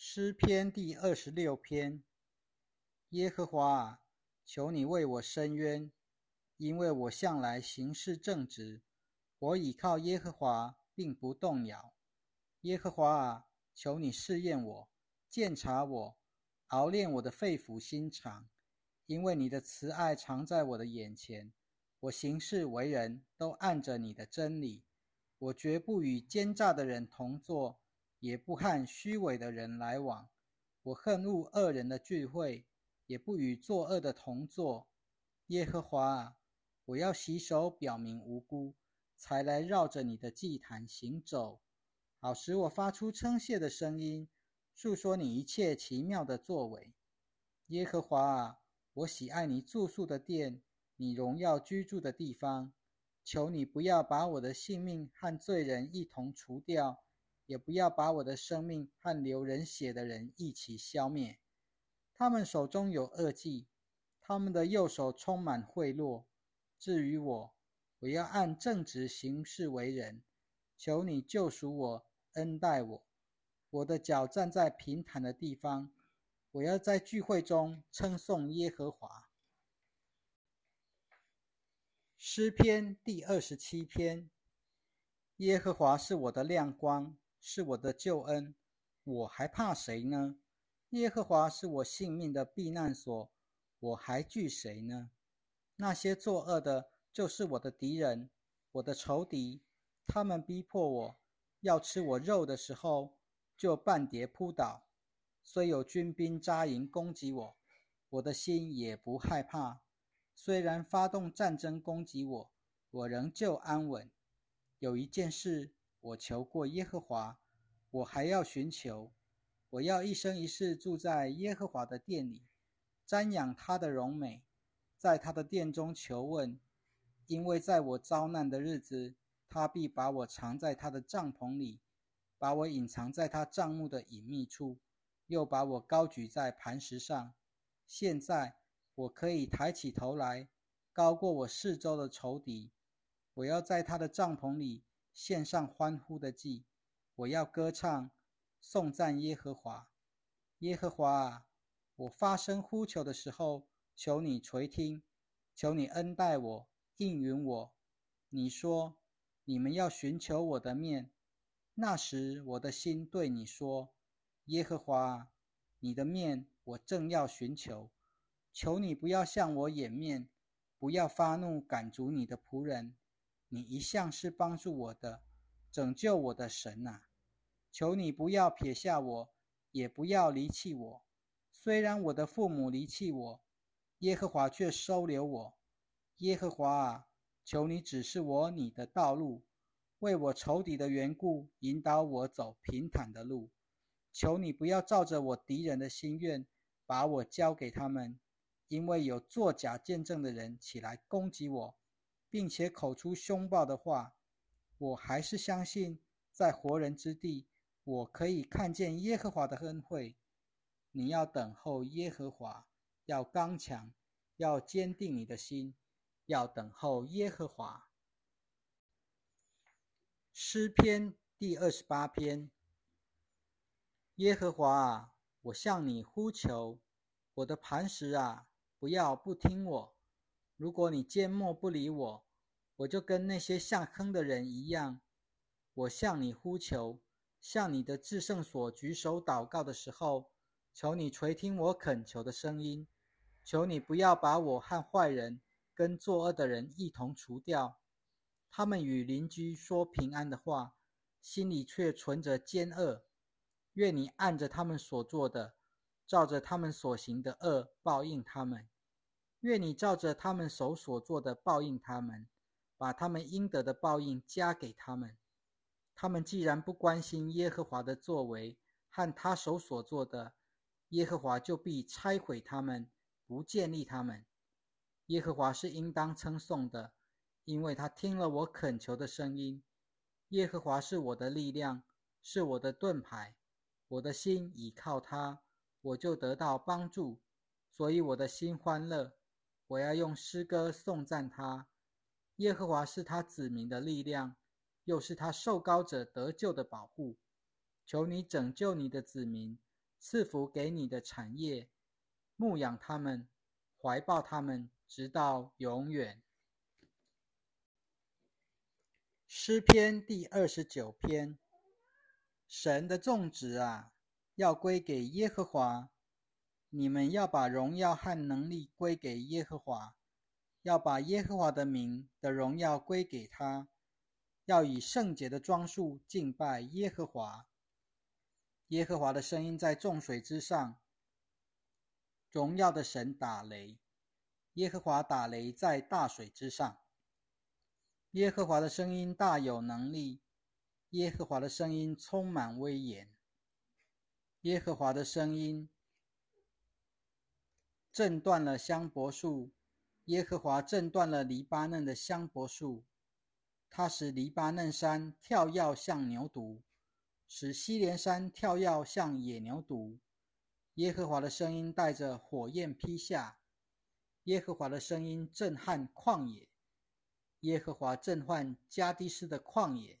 诗篇第二十六篇：耶和华啊，求你为我伸冤，因为我向来行事正直，我倚靠耶和华，并不动摇。耶和华啊，求你试验我，鉴察我，熬炼我的肺腑心肠，因为你的慈爱常在我的眼前。我行事为人，都按着你的真理。我绝不与奸诈的人同坐。也不和虚伪的人来往，我恨恶恶人的聚会，也不与作恶的同坐。耶和华啊，我要洗手表明无辜，才来绕着你的祭坛行走，好使我发出称谢的声音，述说你一切奇妙的作为。耶和华啊，我喜爱你住宿的殿，你荣耀居住的地方。求你不要把我的性命和罪人一同除掉。也不要把我的生命和流人血的人一起消灭。他们手中有恶计，他们的右手充满贿赂。至于我，我要按正直行事为人。求你救赎我，恩待我。我的脚站在平坦的地方。我要在聚会中称颂耶和华。诗篇第二十七篇：耶和华是我的亮光。是我的救恩，我还怕谁呢？耶和华是我性命的避难所，我还惧谁呢？那些作恶的，就是我的敌人，我的仇敌。他们逼迫我，要吃我肉的时候，就半跌扑倒。虽有军兵扎营攻击我，我的心也不害怕。虽然发动战争攻击我，我仍旧安稳。有一件事。我求过耶和华，我还要寻求。我要一生一世住在耶和华的殿里，瞻仰他的荣美，在他的殿中求问。因为在我遭难的日子，他必把我藏在他的帐篷里，把我隐藏在他帐幕的隐秘处，又把我高举在磐石上。现在我可以抬起头来，高过我四周的仇敌。我要在他的帐篷里。献上欢呼的祭，我要歌唱，颂赞耶和华。耶和华啊，我发声呼求的时候，求你垂听，求你恩待我，应允我。你说，你们要寻求我的面，那时我的心对你说：耶和华，你的面我正要寻求。求你不要向我掩面，不要发怒赶逐你的仆人。你一向是帮助我的、拯救我的神呐！求你不要撇下我，也不要离弃我。虽然我的父母离弃我，耶和华却收留我。耶和华啊，求你指示我你的道路，为我仇敌的缘故，引导我走平坦的路。求你不要照着我敌人的心愿，把我交给他们，因为有作假见证的人起来攻击我。并且口出凶暴的话，我还是相信，在活人之地，我可以看见耶和华的恩惠。你要等候耶和华，要刚强，要坚定你的心，要等候耶和华。诗篇第二十八篇：耶和华啊，我向你呼求，我的磐石啊，不要不听我。如果你缄默不理我，我就跟那些下坑的人一样。我向你呼求，向你的至圣所举手祷告的时候，求你垂听我恳求的声音。求你不要把我和坏人、跟作恶的人一同除掉。他们与邻居说平安的话，心里却存着奸恶。愿你按着他们所做的，照着他们所行的恶报应他们。愿你照着他们手所做的报应他们，把他们应得的报应加给他们。他们既然不关心耶和华的作为和他手所做的，耶和华就必拆毁他们，不建立他们。耶和华是应当称颂的，因为他听了我恳求的声音。耶和华是我的力量，是我的盾牌，我的心倚靠他，我就得到帮助，所以我的心欢乐。我要用诗歌颂赞他，耶和华是他子民的力量，又是他受膏者得救的保护。求你拯救你的子民，赐福给你的产业，牧养他们，怀抱他们，直到永远。诗篇第二十九篇：神的种植啊，要归给耶和华。你们要把荣耀和能力归给耶和华，要把耶和华的名的荣耀归给他，要以圣洁的装束敬拜耶和华。耶和华的声音在众水之上，荣耀的神打雷。耶和华打雷在大水之上。耶和华的声音大有能力，耶和华的声音充满威严。耶和华的声音震断了香柏树，耶和华震断了黎巴嫩的香柏树，他使黎巴嫩山跳跃像牛犊。使西连山跳跃像野牛犊，耶和华的声音带着火焰劈下，耶和华的声音震撼旷野，耶和华震撼加迪斯的旷野，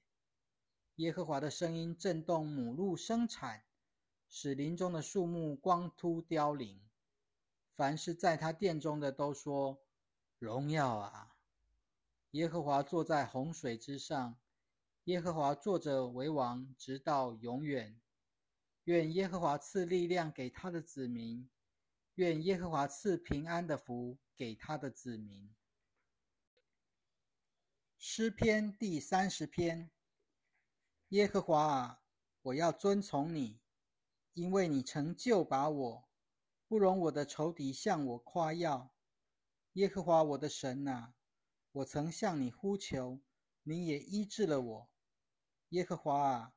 耶和华的声音震动母鹿生产，使林中的树木光秃凋零。凡是在他殿中的都说：荣耀啊！耶和华坐在洪水之上。耶和华坐着为王，直到永远。愿耶和华赐力量给他的子民，愿耶和华赐平安的福给他的子民。诗篇第三十篇：耶和华啊，我要遵从你，因为你曾救拔我，不容我的仇敌向我夸耀。耶和华我的神啊，我曾向你呼求，你也医治了我。耶和华啊，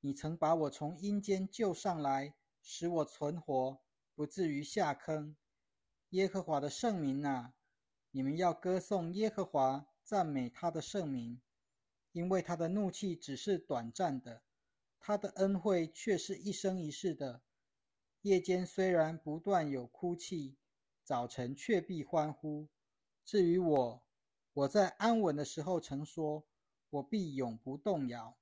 你曾把我从阴间救上来，使我存活，不至于下坑。耶和华的圣名啊，你们要歌颂耶和华，赞美他的圣名，因为他的怒气只是短暂的，他的恩惠却是一生一世的。夜间虽然不断有哭泣，早晨却必欢呼。至于我，我在安稳的时候曾说，我必永不动摇。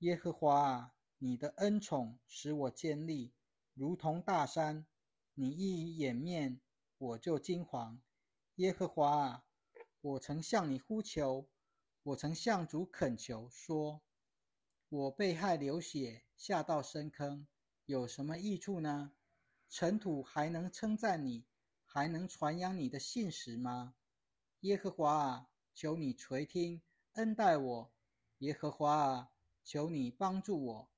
耶和华啊，你的恩宠使我坚立，如同大山。你一掩面，我就惊惶。耶和华啊，我曾向你呼求，我曾向主恳求，说：我被害流血，下到深坑，有什么益处呢？尘土还能称赞你，还能传扬你的信实吗？耶和华啊，求你垂听，恩待我。耶和华啊。求你帮助我，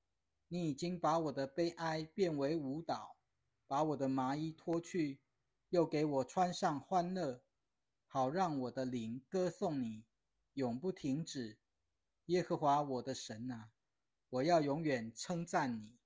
你已经把我的悲哀变为舞蹈，把我的麻衣脱去，又给我穿上欢乐，好让我的灵歌颂你，永不停止。耶和华我的神啊，我要永远称赞你。